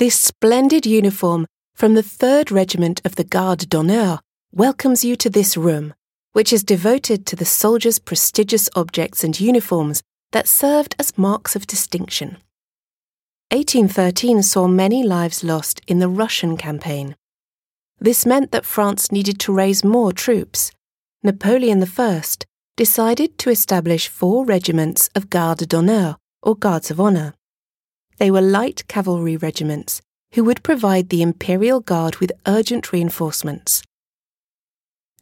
This splendid uniform from the 3rd Regiment of the Garde d'Honneur welcomes you to this room, which is devoted to the soldiers' prestigious objects and uniforms that served as marks of distinction. 1813 saw many lives lost in the Russian campaign. This meant that France needed to raise more troops. Napoleon I decided to establish four regiments of Garde d'Honneur, or Guards of Honour. They were light cavalry regiments who would provide the Imperial Guard with urgent reinforcements.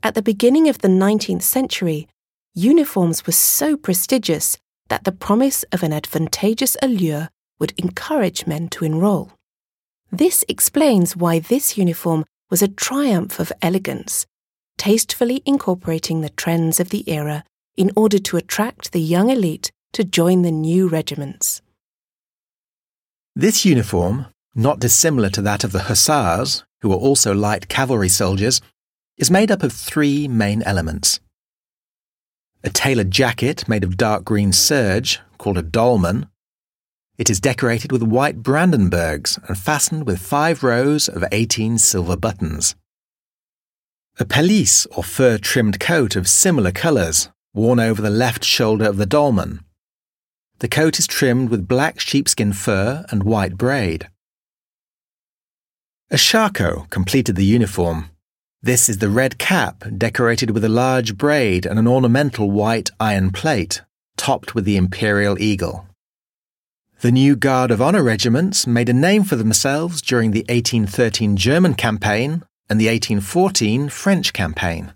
At the beginning of the 19th century, uniforms were so prestigious that the promise of an advantageous allure would encourage men to enroll. This explains why this uniform was a triumph of elegance, tastefully incorporating the trends of the era in order to attract the young elite to join the new regiments. This uniform, not dissimilar to that of the hussars, who were also light cavalry soldiers, is made up of three main elements. A tailored jacket made of dark green serge, called a dolman. It is decorated with white Brandenburgs and fastened with five rows of 18 silver buttons. A pelisse or fur trimmed coat of similar colours, worn over the left shoulder of the dolman, the coat is trimmed with black sheepskin fur and white braid. A shako completed the uniform. This is the red cap decorated with a large braid and an ornamental white iron plate, topped with the imperial eagle. The new Guard of Honour regiments made a name for themselves during the 1813 German campaign and the 1814 French campaign.